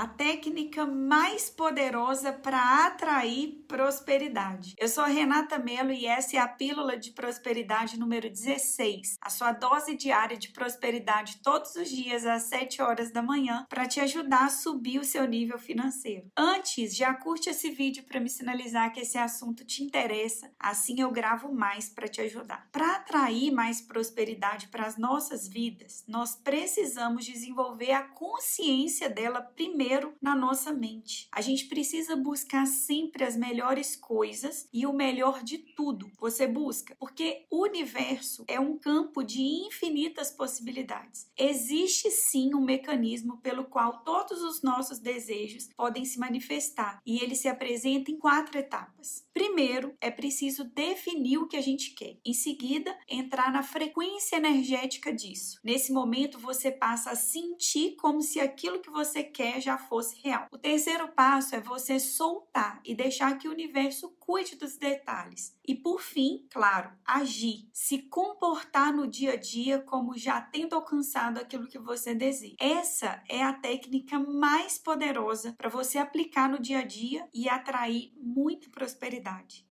a técnica mais poderosa para atrair prosperidade. Eu sou Renata Mello e essa é a pílula de prosperidade número 16, a sua dose diária de prosperidade todos os dias às 7 horas da manhã para te ajudar a subir o seu nível financeiro. Antes, já curte esse vídeo para me sinalizar que esse assunto te interessa, assim eu gravo mais para te ajudar. Para atrair mais prosperidade para as nossas vidas, nós precisamos desenvolver a consciência dela primeiro primeiro na nossa mente. A gente precisa buscar sempre as melhores coisas e o melhor de tudo. Você busca, porque o universo é um campo de infinitas possibilidades. Existe sim um mecanismo pelo qual todos os nossos desejos podem se manifestar e ele se apresenta em quatro etapas. Primeiro, é preciso definir o que a gente quer. Em seguida, entrar na frequência energética disso. Nesse momento, você passa a sentir como se aquilo que você quer já fosse real. O terceiro passo é você soltar e deixar que o universo cuide dos detalhes. E por fim, claro, agir, se comportar no dia a dia como já tendo alcançado aquilo que você deseja. Essa é a técnica mais poderosa para você aplicar no dia a dia e atrair muita prosperidade.